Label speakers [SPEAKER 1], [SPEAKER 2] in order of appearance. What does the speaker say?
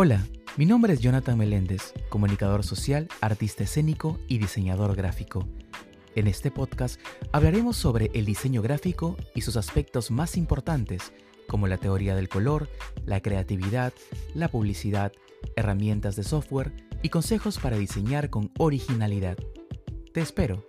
[SPEAKER 1] Hola, mi nombre es Jonathan Meléndez, comunicador social, artista escénico y diseñador gráfico. En este podcast hablaremos sobre el diseño gráfico y sus aspectos más importantes, como la teoría del color, la creatividad, la publicidad, herramientas de software y consejos para diseñar con originalidad. Te espero.